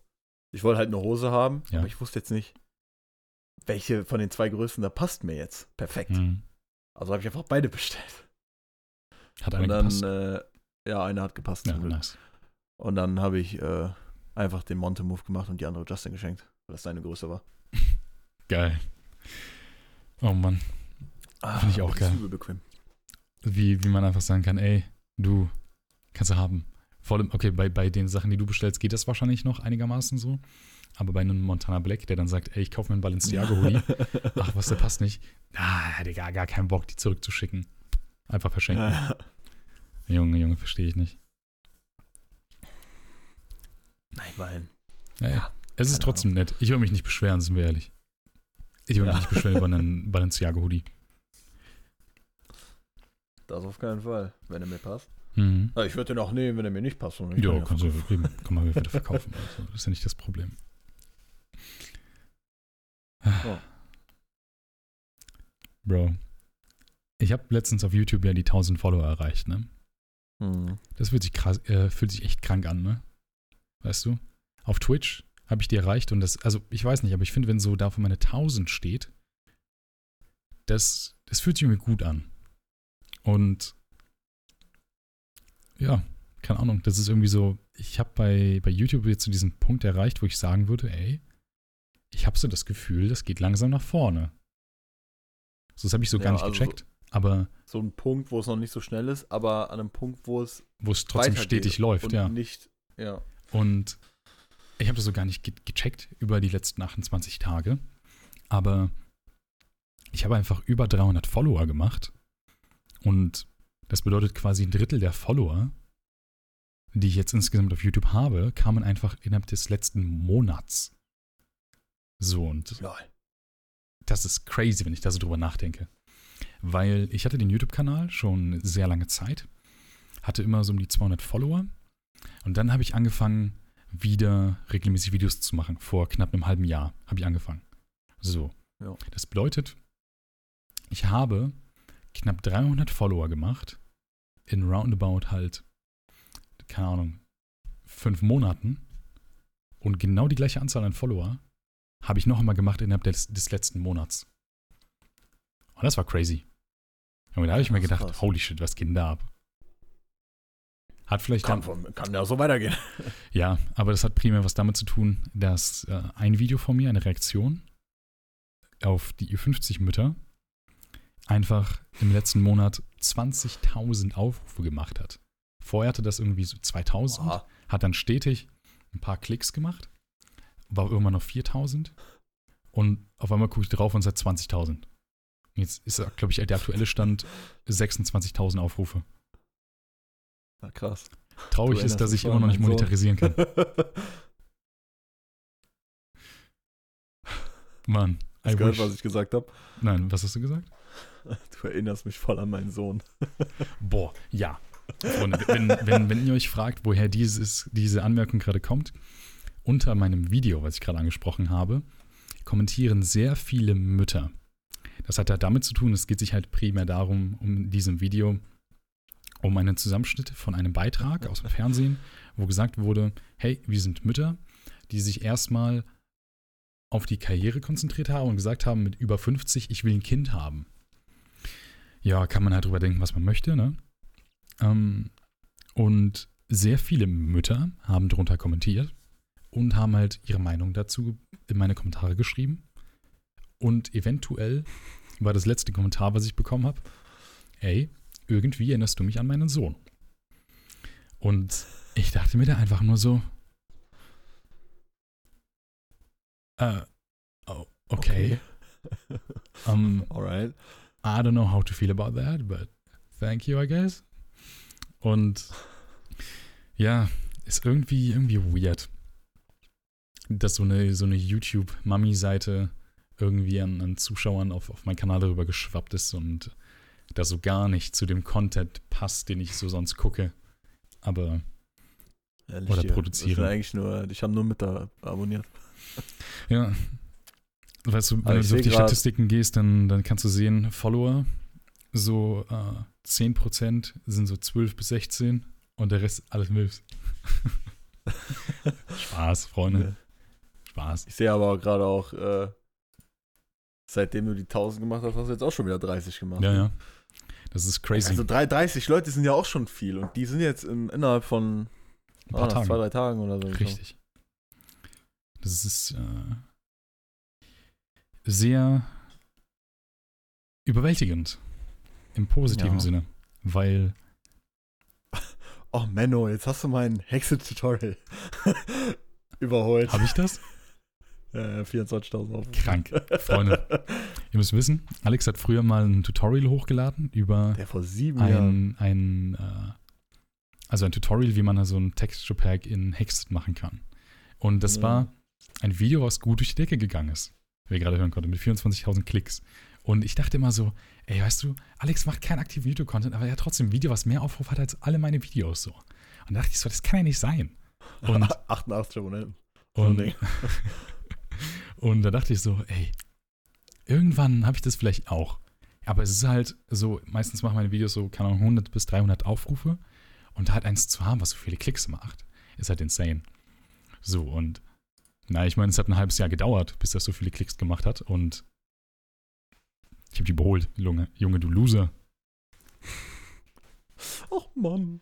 ich wollte halt eine Hose haben, Ja. aber ich wusste jetzt nicht, welche von den zwei Größen da passt mir jetzt? Perfekt. Mhm. Also habe ich einfach beide bestellt. Hat einer Und dann, gepasst. äh, ja, eine hat gepasst. ja, nice. Und dann habe ich äh, einfach den Monte-Move gemacht und die andere Justin geschenkt, weil das seine Größe war. (laughs) Geil. Oh Mann. Finde ich auch geil. bequem. Wie, wie man einfach sagen kann, ey, du kannst du haben. Vor allem, okay, bei, bei den Sachen, die du bestellst, geht das wahrscheinlich noch einigermaßen so. Aber bei einem Montana Black, der dann sagt, ey, ich kaufe mir einen Balenciaga-Hoodie. (laughs) Ach, was, der passt nicht. Ah, gar, gar keinen Bock, die zurückzuschicken. Einfach verschenken. Ja. Junge, Junge, verstehe ich nicht. Nein, weil. Ey, Ja, es ist trotzdem nett. Ich will mich nicht beschweren, sind wir ehrlich. Ich will mich Ja. nicht beschweren über einen (laughs) Balenciaga-Hoodie. Das auf keinen Fall, wenn er mir passt. Mhm. Ich würde den auch nehmen, wenn er mir nicht passt. Ich Ja, kannst du kann man wieder (laughs) verkaufen. Also, das ist ja nicht das Problem. Ja. Bro. Ich habe letztens auf YouTube ja die 1000 Follower erreicht, ne? Hm. Das fühlt sich, krass, äh, fühlt sich echt krank an, ne? Weißt du? Auf Twitch habe ich die erreicht und das, also ich weiß nicht, aber ich finde, wenn so da vor meine 1000 steht, das, das fühlt sich irgendwie gut an. Und ja, keine Ahnung, das ist irgendwie so, ich habe bei, bei YouTube jetzt zu diesem Punkt erreicht, wo ich sagen würde, ey, ich habe so das Gefühl, das geht langsam nach vorne. So, das habe ich so Ja, gar nicht also gecheckt, aber So ein Punkt, wo es noch nicht so schnell ist, aber an einem Punkt, wo es wo es trotzdem stetig läuft, und ja. nicht, ja. Und ich habe das so gar nicht ge gecheckt über die letzten 28 Tage. Aber ich habe einfach über 300 Follower gemacht. Und das bedeutet quasi ein Drittel der Follower, die ich jetzt insgesamt auf YouTube habe, kamen einfach innerhalb des letzten Monats. So, und Lol. das ist crazy, wenn ich da so drüber nachdenke. Weil ich hatte den YouTube-Kanal schon sehr lange Zeit, hatte immer so um die 200 Follower und dann habe ich angefangen, wieder regelmäßig Videos zu machen. Vor knapp einem halben Jahr habe ich angefangen. So. Ja. Das bedeutet, ich habe knapp 300 Follower gemacht in roundabout halt, keine Ahnung, fünf Monaten und genau die gleiche Anzahl an Follower habe ich noch einmal gemacht innerhalb des, des letzten Monats. Und das war crazy. Und da habe ich mir gedacht, krass. holy shit, was geht denn da ab? Hat vielleicht Kann, von, kann ja so weitergehen. (laughs) ja, aber das hat primär was damit zu tun, dass äh, ein Video von mir, eine Reaktion auf die Ü50-Mütter, einfach im letzten Monat 20.000 Aufrufe gemacht hat. Vorher hatte das irgendwie so 2000, Oha. hat dann stetig ein paar Klicks gemacht, war irgendwann noch 4000 und auf einmal gucke ich drauf und seit 20.000. Jetzt ist, glaube ich, der aktuelle Stand 26.000 Aufrufe. Na krass. Traurig Du ist, dass ich immer noch nicht Sohn. monetarisieren (laughs) kann. Mann, Hast gehört, wish. was ich gesagt habe? Nein, was hast du gesagt? Du erinnerst mich voll an meinen Sohn. (laughs) Boah, ja. Und wenn, wenn, wenn ihr euch fragt, woher dieses, diese Anmerkung gerade kommt, unter meinem Video, was ich gerade angesprochen habe, kommentieren sehr viele Mütter. Das hat ja damit zu tun, es geht sich halt primär darum, um diesem Video, um einen Zusammenschnitt von einem Beitrag aus dem Fernsehen, wo gesagt wurde, hey, wir sind Mütter, die sich erstmal auf die Karriere konzentriert haben und gesagt haben, mit über 50, ich will ein Kind haben. Ja, kann man halt drüber denken, was man möchte, ne? Ähm, und sehr viele Mütter haben drunter kommentiert und haben halt ihre Meinung dazu in meine Kommentare geschrieben. Und eventuell war das letzte Kommentar, was ich bekommen habe, ey, irgendwie erinnerst du mich an meinen Sohn. Und ich dachte mir da einfach nur so, äh, oh, okay. Ähm, (laughs) Alright. I don't know how to feel about that, but thank you, I guess. Und ja, ist irgendwie, irgendwie weird, dass so eine, so eine YouTube-Mami-Seite irgendwie an, an Zuschauern auf, auf meinen Kanal darüber geschwappt ist und da so gar nicht zu dem Content passt, den ich so sonst gucke. Aber Ehrlich Oder. Das sind eigentlich nur, ich habe nur mit da abonniert. ja, weißt du, wenn Aber du auf die Statistiken gehst, dann, dann kannst du sehen, Follower, so äh, 10% sind so 12 bis 16 und der Rest alles Milfs. (laughs) Spaß, Freunde. Spaß. Ich sehe aber gerade auch, äh, seitdem du die 1000 gemacht hast, hast du jetzt auch schon wieder 30 gemacht. Ja, ja. Das ist crazy. Also drei- 30 Leute sind ja auch schon viel und die sind jetzt in, innerhalb von Ein paar ah, Tagen. zwei, drei Tagen oder so. Richtig. Das ist äh, sehr überwältigend. Im positiven Ja. Sinne. Weil, (laughs) Oh Menno, jetzt hast du mein Hexe-Tutorial (laughs) überholt. habe ich das? (laughs) Äh, 24.000 Aufrufe. Krank. Freunde, ihr müsst wissen, Alex hat früher mal ein Tutorial hochgeladen über Der vor sieben Jahren. ein, ein äh, also ein Tutorial, wie man so ein Texture Pack in Hext machen kann. Und das Ja. war ein Video, was gut durch die Decke gegangen ist, wie ihr gerade hören konnte, mit 24.000 Klicks. Und ich dachte immer so, ey, weißt du, Alex macht keinen aktiven Video-Content, aber er hat trotzdem ein Video, was mehr Aufruf hat als alle meine Videos so. Und da dachte ich so, das kann ja nicht sein. Und, (laughs) 88 Abonnenten. und, Ding. (laughs) und da dachte ich so, ey, irgendwann habe ich das vielleicht auch. Aber es ist halt so, meistens machen meine Videos so, keine Ahnung, 100 bis 300 Aufrufe. Und da halt eins zu haben, was so viele Klicks macht, ist halt insane. So, und na, ich meine, es hat ein halbes Jahr gedauert, bis das so viele Klicks gemacht hat. Und ich habe die überholt, Junge, Junge, du Loser. Oh Mann.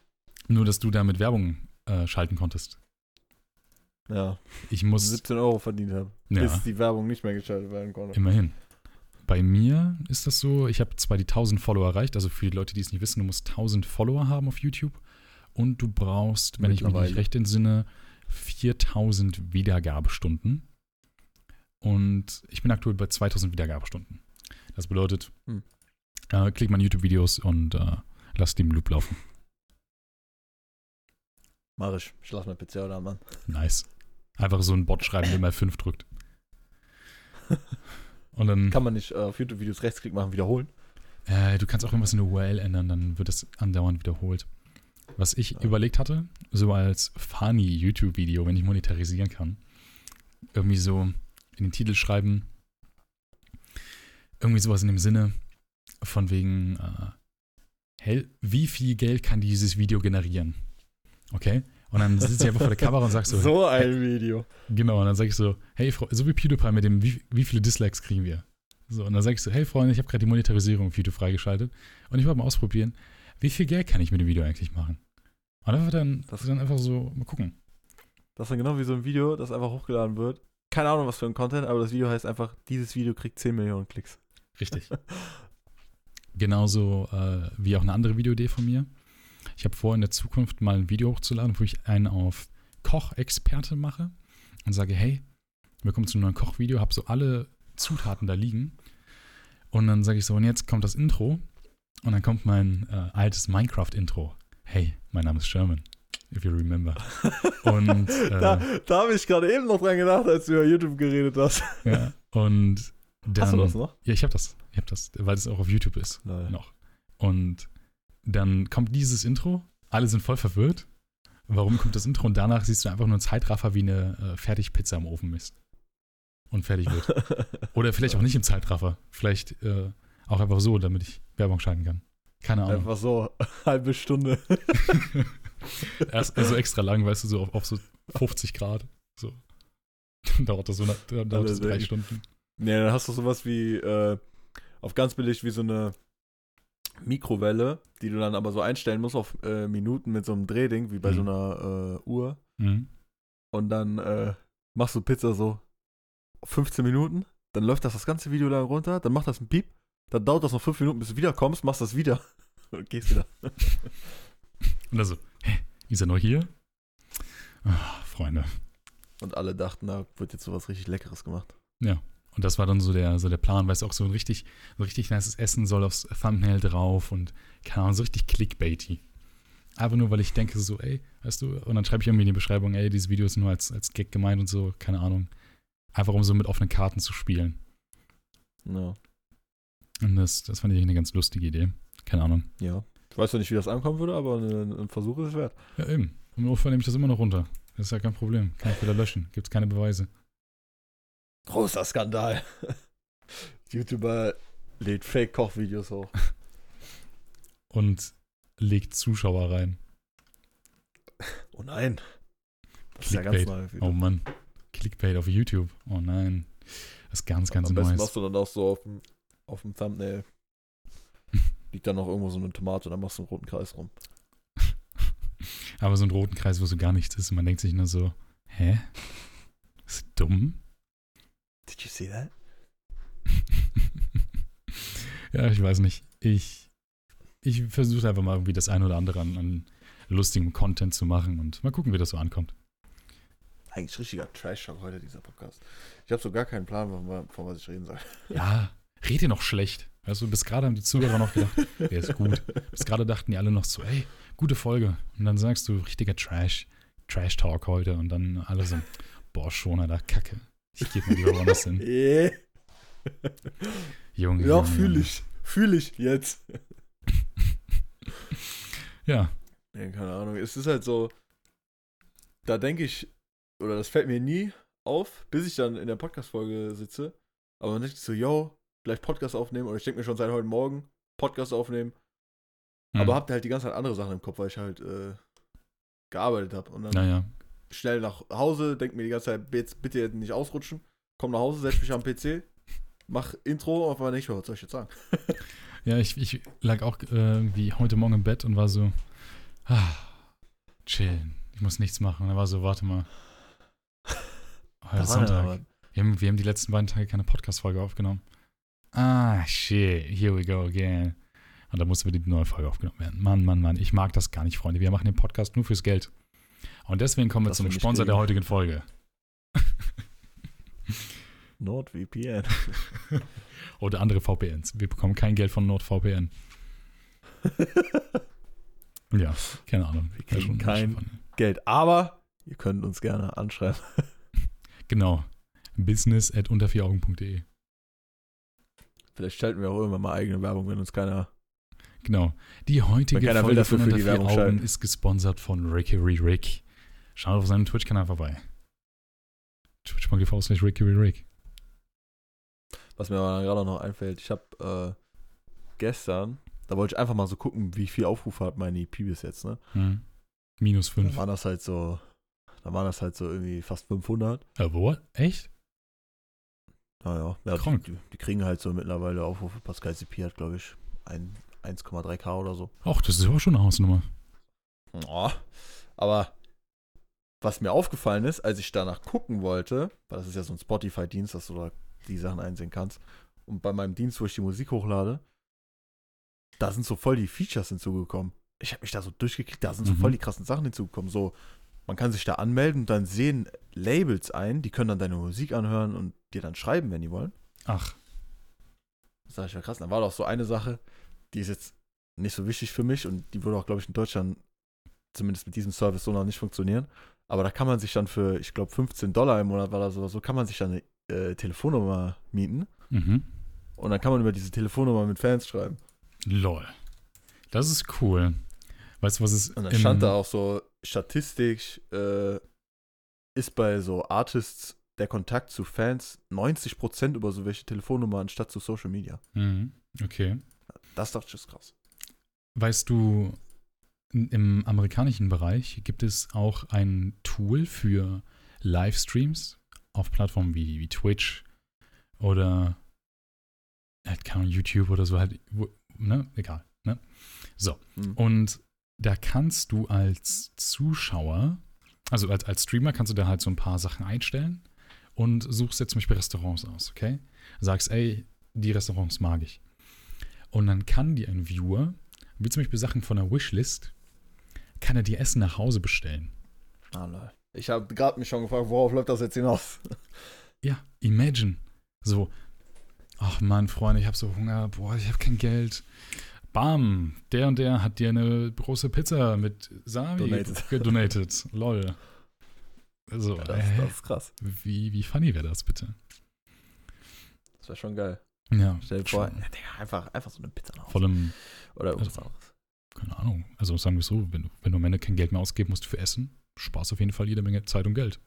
Nur, dass du damit Werbung äh, schalten konntest. Ja, Ich muss, 17 Euro verdient habe. ja, Bis die Werbung nicht mehr geschaltet werden konnte. immerhin. Bei mir ist das so, ich habe zwar die 1000 Follower erreicht, also für die Leute, die es nicht wissen, du musst 1000 Follower haben auf YouTube und du brauchst, wenn ich mich nicht recht entsinne, 4000 Wiedergabestunden. Und ich bin aktuell bei 2000 Wiedergabestunden. Das bedeutet, Hm. äh, klick meine YouTube-Videos und äh, lass die im Loop laufen. Mach ich. Ich lass mein PC oder Mann. Nice. Einfach so ein Bot schreiben, der mal 5 drückt. Und dann, Kann man nicht äh, auf YouTube-Videos Rechtsklick machen, wiederholen? äh, du kannst auch irgendwas in der URL ändern, dann wird das andauernd wiederholt. Was ich Ja. überlegt hatte, so als funny YouTube-Video, wenn ich monetarisieren kann, irgendwie so in den Titel schreiben, irgendwie sowas in dem Sinne von wegen, äh, hey, wie viel Geld kann dieses Video generieren? Okay? Und dann sitze ich einfach vor der Kamera und sag so, So ein Video. Genau, und dann sage ich so, hey, so wie PewDiePie mit dem, wie, wie viele Dislikes kriegen wir? So, und dann sage ich so, hey Freunde, ich habe gerade die Monetarisierung auf YouTube freigeschaltet und ich wollte mal ausprobieren, wie viel Geld kann ich mit dem Video eigentlich machen? Und einfach dann, Das- dann einfach so, mal gucken. Das ist dann genau wie so ein Video, das einfach hochgeladen wird. Keine Ahnung, was für ein Content, aber das Video heißt einfach, dieses Video kriegt 10 Millionen Klicks. Richtig. (laughs) Genauso äh, wie auch eine andere Videoidee von mir. Ich habe vor, in der Zukunft mal ein Video hochzuladen, wo ich einen auf Kochexperte mache und sage, hey, wir kommen zu einem neuen Kochvideo, habe so alle Zutaten da liegen. Und dann sage ich so, und jetzt kommt das Intro. Und dann kommt mein äh, altes Minecraft-Intro. Hey, mein Name ist Sherman, if you remember. (laughs) Und, äh, da da habe ich gerade eben noch dran gedacht, als du über YouTube geredet hast. ja, und dann. Hast du das noch? Ja, ich habe das. Ich habe das, weil es auch auf YouTube ist. Nein. noch. Und dann kommt dieses Intro, alle sind voll verwirrt. Warum kommt das Intro? Und danach siehst du einfach nur einen Zeitraffer, wie eine äh, Fertigpizza im Ofen ist. Und fertig wird. (laughs) Oder vielleicht auch nicht im Zeitraffer. Vielleicht äh, auch einfach so, damit ich Werbung schalten kann. Keine Ahnung. Einfach so, (laughs) halbe Stunde. (laughs) Erst also extra lang, weißt du, so auf, auf so 50 Grad. So. Dann dauert das so eine, dann dauert das drei Allerdings. Stunden. Nee, dann hast du sowas wie, äh, auf ganz billig wie so eine Mikrowelle, die du dann aber so einstellen musst auf äh, Minuten mit so einem Drehding, wie bei Mhm. so einer äh, Uhr. Mhm. Und dann äh, machst du Pizza so 15 Minuten, dann läuft das das ganze Video lang runter, dann macht das einen Piep, dann dauert das noch 5 Minuten, bis du wiederkommst, machst das wieder (laughs) und gehst wieder. Und dann so, hä, ist er noch hier? Ah, Freunde. Und alle dachten, da wird jetzt sowas richtig Leckeres gemacht. Und das war dann so der, so der Plan, weißt du, auch so ein richtig, so richtig nices Essen soll aufs Thumbnail drauf und keine Ahnung, so richtig clickbaity. Einfach nur, weil ich denke so, ey, weißt du, und dann schreibe ich irgendwie in die Beschreibung, ey, dieses Video ist nur als, als Gag gemeint und so, keine Ahnung. Einfach um so mit offenen Karten zu spielen. Ja. Und das, das fand ich eine ganz lustige Idee. Keine Ahnung. ja. Ich weiß noch nicht, wie das ankommen würde, aber ein, Versuch ist es wert. Ja, eben. Im Notfall nehme ich das immer noch runter. Das ist ja kein Problem. Kann ich wieder löschen. Gibt's keine Beweise. Großer Skandal. (laughs) YouTuber lädt Fake-Kochvideos hoch. (laughs) Und legt Zuschauer rein. (laughs) Oh nein. Das ist ja ganz Clickbait. neu. Oh Mann. Clickbait auf YouTube. Oh nein. Was ganz, ganz Am besten Neues. machst du dann auch so auf dem, auf dem Thumbnail. Liegt dann noch irgendwo so eine Tomate und dann machst du einen roten Kreis rum. Aber so einen roten Kreis, wo so gar nichts ist. Und man denkt sich nur so, hä? Ist dumm? Did you see that? (laughs) ja, ich weiß nicht. Ich, ich versuche einfach mal irgendwie das ein oder andere an, an lustigem Content zu machen und mal gucken, wie das so ankommt. Eigentlich richtiger Trash-Talk heute, dieser Podcast. Ich habe so gar keinen Plan, von, von was ich reden soll. (laughs) Ja, red dir noch schlecht. Weißt du, bis gerade haben die Zuhörer noch gedacht, (laughs) der ist gut. Bis gerade dachten die alle noch so, ey, gute Folge. Und dann sagst du, richtiger Trash, Trash-Talk heute. Und dann alle so, boah, schon, Alter, Kacke. Ich geh mal lieber woanders hin. Yeah. (laughs) Junge, Ja, fühle ich. Fühle ich jetzt. (laughs) Ja, Ja, keine Ahnung. Es ist halt so, da denke ich, oder das fällt mir nie auf, bis ich dann in der Podcast-Folge sitze. Aber dann denke ich so, yo, vielleicht Podcast aufnehmen. Oder ich denke mir schon seit heute Morgen, Podcast aufnehmen. hm. Aber hab halt die ganze Zeit andere Sachen im Kopf, weil ich halt äh, gearbeitet habe. Und dann naja. Schnell nach Hause, denk mir die ganze Zeit, jetzt bitte jetzt nicht ausrutschen. Komm nach Hause, setz mich am PC, mach Intro, auf einmal nicht mehr, was soll ich jetzt sagen? (laughs) Ja, ich, ich lag auch äh, irgendwie heute Morgen im Bett und war so, ah, chillen. Ich muss nichts machen. Und er war so, warte mal. Heute ist Sonntag. Wir haben, wir haben die letzten beiden Tage keine Podcast-Folge aufgenommen. Ah, shit, here we go again. Und da musste wieder die neue Folge aufgenommen werden. Mann, Mann, Mann, ich mag das gar nicht, Freunde. Wir machen den Podcast nur fürs Geld. Und deswegen kommen wir Das zum will Sponsor der heutigen Folge. (laughs) NordVPN. (laughs) Oder andere VPNs. Wir bekommen kein Geld von NordVPN. (laughs) Ja, keine Ahnung. Wir kriegen kein- Geld, aber ihr könnt uns gerne anschreiben. Genau. Business at untervieraugen.de. Vielleicht schalten wir auch irgendwann mal eigene Werbung, wenn uns keiner. Genau. Die heutige will, Folge wir von Unter vier Augen schalten. ist gesponsert von Rickery Rick. Schaut auf seinem Twitch-Kanal vorbei. Twitch.tv slash Rick. Was mir aber gerade noch einfällt, ich habe äh, gestern, da wollte ich einfach mal so gucken, wie viel Aufrufe hat meine EP bis jetzt, ne? Hm. Minus Da 5. waren das halt so, da waren das halt so irgendwie fast 500. Äh, wo? Echt? Naja, ja, Krank. die, die kriegen halt so mittlerweile Aufrufe. Pascal CP hat, glaube ich, ein- 1,3k oder so. Ach, das ist aber schon eine Hausnummer. Ja, aber was mir aufgefallen ist, als ich danach gucken wollte, weil das ist ja so ein Spotify-Dienst, dass du da die Sachen einsehen kannst, und bei meinem Dienst, wo ich die Musik hochlade, da sind so voll die Features hinzugekommen. Ich habe mich da so durchgeklickt, da sind so Mhm. voll die krassen Sachen hinzugekommen. So, man kann sich da anmelden und dann sehen Labels ein, die können dann deine Musik anhören und dir dann schreiben, wenn die wollen. Ach, Das sag ich ja krass. Dann war doch so eine Sache, die ist jetzt nicht so wichtig für mich und die würde auch, glaube ich, in Deutschland zumindest mit diesem Service so noch nicht funktionieren. Aber da kann man sich dann für, ich glaube, 15 Dollar im Monat war das oder so, kann man sich dann eine äh, Telefonnummer mieten mhm. und dann kann man über diese Telefonnummer mit Fans schreiben. Lol. Das ist cool. Weißt du, was es Und dann stand da auch so, Statistik äh, ist bei so Artists der Kontakt zu Fans 90% über so welche Telefonnummer anstatt zu Social Media. Mhm. Okay. Das dachte ich ist krass. Weißt du, im amerikanischen Bereich gibt es auch ein Tool für Livestreams auf Plattformen wie, wie Twitch oder halt, keine Ahnung, YouTube oder so halt, wo, ne, egal, ne? So, Hm. und da kannst du als Zuschauer, also als, als Streamer kannst du da halt so ein paar Sachen einstellen und suchst jetzt zum Beispiel Restaurants aus, okay? Sagst, ey, die Restaurants mag ich. Und dann kann dir ein Viewer, wie zum Beispiel Sachen von der Wishlist, kann er dir Essen nach Hause bestellen. Ah, lol. Ich habe gerade mich schon gefragt, worauf läuft das jetzt hinaus? (laughs) Ja, imagine. So, ach Mann, Freunde, ich habe so Hunger, boah, ich habe kein Geld. Bam, der und der hat dir eine große Pizza mit Sami Donated. (laughs) gedonated. Lol. Also, Ja, das, äh, das ist krass. wie, wie funny wäre das bitte? Das wäre schon geil. Ja, Stell dir vor, ja, Digga, einfach, einfach so eine Pizza nach Hause. Vor allem, Oder irgendwas also- anderes. Keine Ahnung, also sagen wir so, wenn du, wenn du am Ende kein Geld mehr ausgeben musst für Essen, sparst auf jeden Fall jede Menge Zeit und Geld.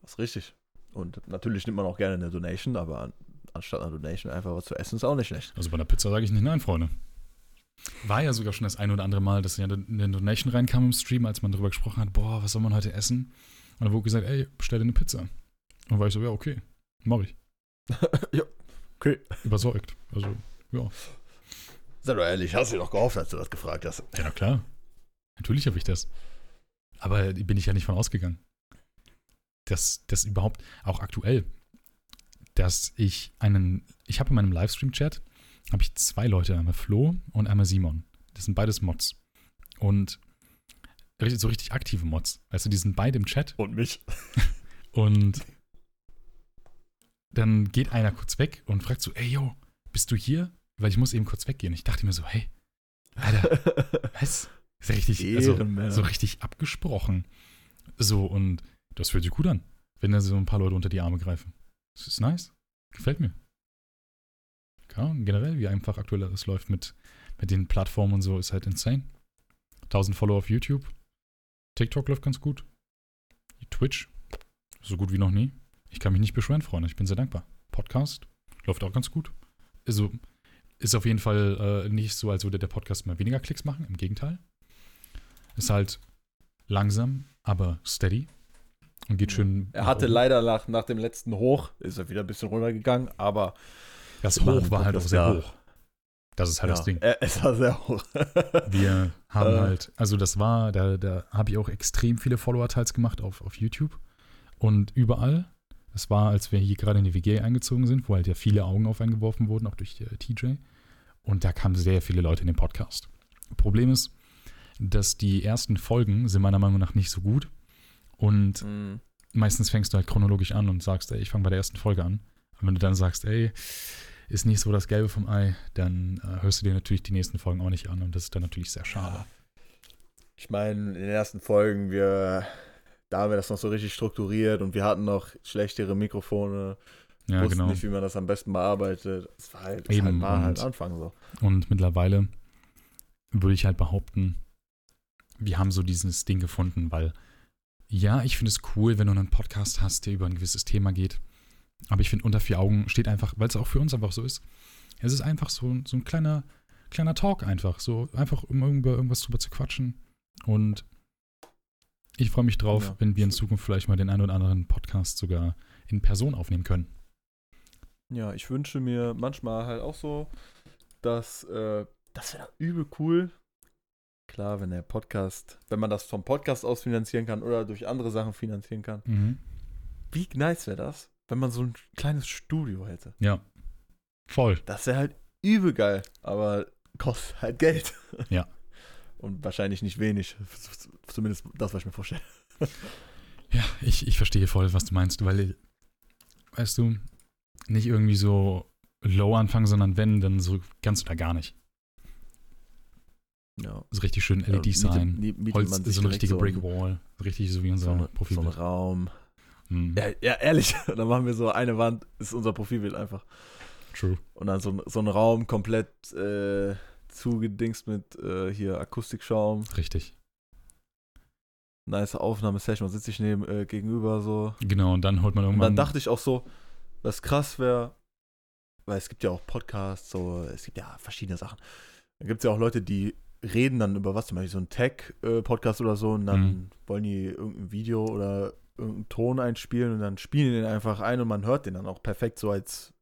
Das ist richtig. Und natürlich nimmt man auch gerne eine Donation, aber an, anstatt einer Donation einfach was zu essen ist auch nicht schlecht. Also bei einer Pizza sage ich nicht nein, Freunde. War ja sogar schon das ein oder andere Mal, dass ja eine Donation reinkam im Stream, als man darüber gesprochen hat, boah, was soll man heute essen? Und dann wurde gesagt, ey, bestell dir eine Pizza. Und dann war ich so, ja, okay. Mach ich. (laughs) ja, okay. Überzeugt. Also, ja. Sei doch ehrlich, hast du doch gehofft, als du das gefragt hast. Ja, na klar. Natürlich habe ich das. Aber bin ich ja nicht von ausgegangen. Dass das überhaupt, auch aktuell, dass ich einen, ich habe in meinem Livestream-Chat, habe ich zwei Leute, einmal Flo und einmal Simon. Das sind beides Mods. Und so richtig aktive Mods. Weißt du, die sind beide im Chat Und mich. (laughs) und dann geht einer kurz weg und fragt so, ey, yo, bist du hier? Weil ich muss eben kurz weggehen. Ich dachte mir so, hey, Alter, (laughs) was? Ist ja richtig, also, so richtig abgesprochen. So, und das fühlt sich gut an, wenn da so ein paar Leute unter die Arme greifen. Das ist nice. Gefällt mir. Ja, generell, wie einfach aktuell das läuft mit, mit den Plattformen und so, ist halt insane. 1000 Follower auf YouTube. TikTok läuft ganz gut. Twitch, so gut wie noch nie. Ich kann mich nicht beschweren, Freunde. Ich bin sehr dankbar. Podcast läuft auch ganz gut. Also, ist auf jeden Fall äh, nicht so, als würde der Podcast mal weniger Klicks machen. Im Gegenteil. Ist halt langsam, aber steady. Und geht schön. Er hatte oben. leider nach, nach dem letzten Hoch, ist er wieder ein bisschen runtergegangen, aber Das Hoch war halt auch sehr hoch. Das ist halt ja, das Ding. Es war sehr hoch. (laughs) Wir haben Äh. halt, also das war, da, da habe ich auch extrem viele Follower-Teils gemacht auf, auf YouTube und überall. Das war, als wir hier gerade in die WG eingezogen sind, wo halt ja viele Augen auf einen geworfen wurden, auch durch äh, TJ. Und da kamen sehr viele Leute in den Podcast. Problem ist, dass die ersten Folgen sind meiner Meinung nach nicht so gut. Und Mhm. meistens fängst du halt chronologisch an und sagst, ey, ich fange bei der ersten Folge an. Und wenn du dann sagst, ey, ist nicht so das Gelbe vom Ei, dann äh, hörst du dir natürlich die nächsten Folgen auch nicht an und das ist dann natürlich sehr schade. Ich meine, in den ersten Folgen, wir, da haben wir das noch so richtig strukturiert und wir hatten noch schlechtere Mikrofone, Ja, wussten genau. nicht, wie man das am besten bearbeitet. Es war halt, es Eben, halt, war halt und- Anfang so. Und mittlerweile würde ich halt behaupten, wir haben so dieses Ding gefunden, weil ja, ich finde es cool, wenn du einen Podcast hast, der über ein gewisses Thema geht. Aber ich finde, unter vier Augen steht einfach, weil es auch für uns einfach so ist. Es ist einfach so, so ein kleiner, kleiner Talk einfach. So einfach, um über irgendwas drüber zu quatschen. Und ich freue mich drauf, Ja. wenn wir in Zukunft vielleicht mal den einen oder anderen Podcast sogar in Person aufnehmen können. Ja, ich wünsche mir manchmal halt auch so, dass äh, das wäre übel cool. Klar, wenn der Podcast, wenn man das vom Podcast aus finanzieren kann oder durch andere Sachen finanzieren kann. Mhm. Wie nice wäre das, wenn man so ein kleines Studio hätte? Ja. Voll. Das wäre halt übel geil, aber kostet halt Geld. Ja. (laughs) Und wahrscheinlich nicht wenig. Zumindest das, was ich mir vorstelle. Ja, ich, ich verstehe voll, was du meinst, weil, weißt du, nicht irgendwie so low anfangen, sondern wenn, dann so ganz oder gar nicht. Ja. So richtig schön LEDs sein. Holz, so eine richtige Brick Wall. Richtig so wie so, unser eine, so ein. Raum. Mhm. Ja, ja, ehrlich, (laughs) dann machen wir so eine Wand, ist unser Profilbild einfach. True. Und dann so, ein- so ein Raum komplett äh, zugedingst mit äh, hier Akustikschaum. Richtig. Nice Aufnahmesession. Man sitzt sich neben, äh, gegenüber so. Genau, und dann holt man Und irgendwann. dann dachte ich auch so, was krass wäre, weil es gibt ja auch Podcasts, so, es gibt ja verschiedene Sachen. Da gibt es ja auch Leute, die reden dann über was, zum Beispiel so ein Tech-Podcast oder so, und dann Mhm. wollen die irgendein Video oder irgendeinen Ton einspielen und dann spielen die den einfach ein und man hört den dann auch perfekt so als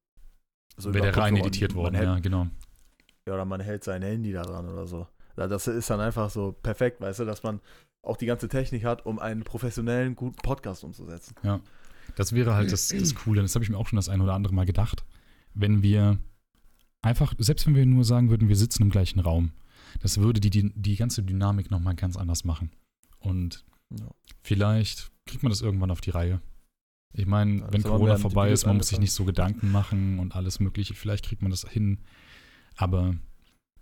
so wäre der rein editiert worden, hält, ja, genau. ja, oder man hält sein Handy da dran oder so. Ja, Das ist dann einfach so perfekt, weißt du, dass man auch die ganze Technik hat, um einen professionellen, guten Podcast umzusetzen. Das wäre halt das, das Coole. Das habe ich mir auch schon das ein oder andere Mal gedacht. Wenn wir einfach, selbst wenn wir nur sagen würden, wir sitzen im gleichen Raum, das würde die, die, die ganze Dynamik nochmal ganz anders machen. Und Ja. vielleicht kriegt man das irgendwann auf die Reihe. Ich meine, Ja, wenn Corona vorbei ist, man muss sich nicht so Gedanken machen und alles Mögliche. Vielleicht kriegt man das hin. Aber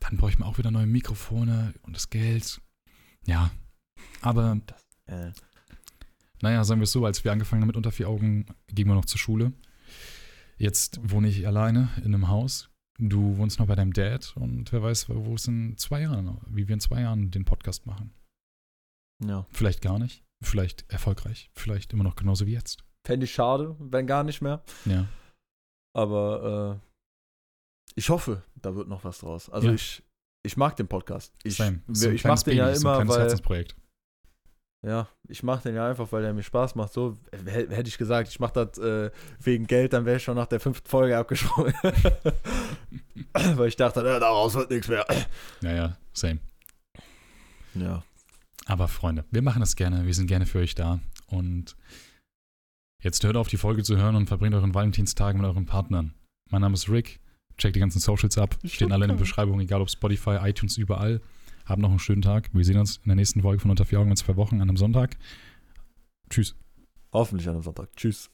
dann bräuchte man auch wieder neue Mikrofone und das Geld. Ja. Aber Das, äh, naja, sagen wir es so, als wir angefangen haben mit unter vier Augen, gingen wir noch zur Schule. Jetzt wohne ich alleine in einem Haus. Du wohnst noch bei deinem Dad und wer weiß, wo es in zwei Jahren, wie wir in zwei Jahren den Podcast machen. ja. Vielleicht gar nicht, vielleicht erfolgreich, vielleicht immer noch genauso wie jetzt. Fände ich schade, wenn gar nicht mehr. Ja, Aber äh, ich hoffe, da wird noch was draus. Also Ja. ich, ich mag den Podcast. Ich, same. So ich mache den ja Baby, so ein immer, weil Herzensprojekt. Ja, ich mache den ja einfach, weil der mir Spaß macht. So hätte ich gesagt, ich mache das äh, wegen Geld, dann wäre ich schon nach der fünften Folge abgesprungen. (laughs) weil ich dachte, äh, daraus wird nichts mehr. Naja, same. Ja. Aber Freunde, wir machen das gerne. Wir sind gerne für euch da. Und jetzt hört auf, die Folge zu hören und verbringt euren Valentinstag mit euren Partnern. Mein Name ist Rick. Checkt die ganzen Socials ab. Stehen alle in der Beschreibung, egal ob Spotify, iTunes, überall. Habt noch einen schönen Tag. Wir sehen uns in der nächsten Folge von Unter vier Augen in zwei Wochen an einem Sonntag. Tschüss. Hoffentlich an einem Sonntag. Tschüss.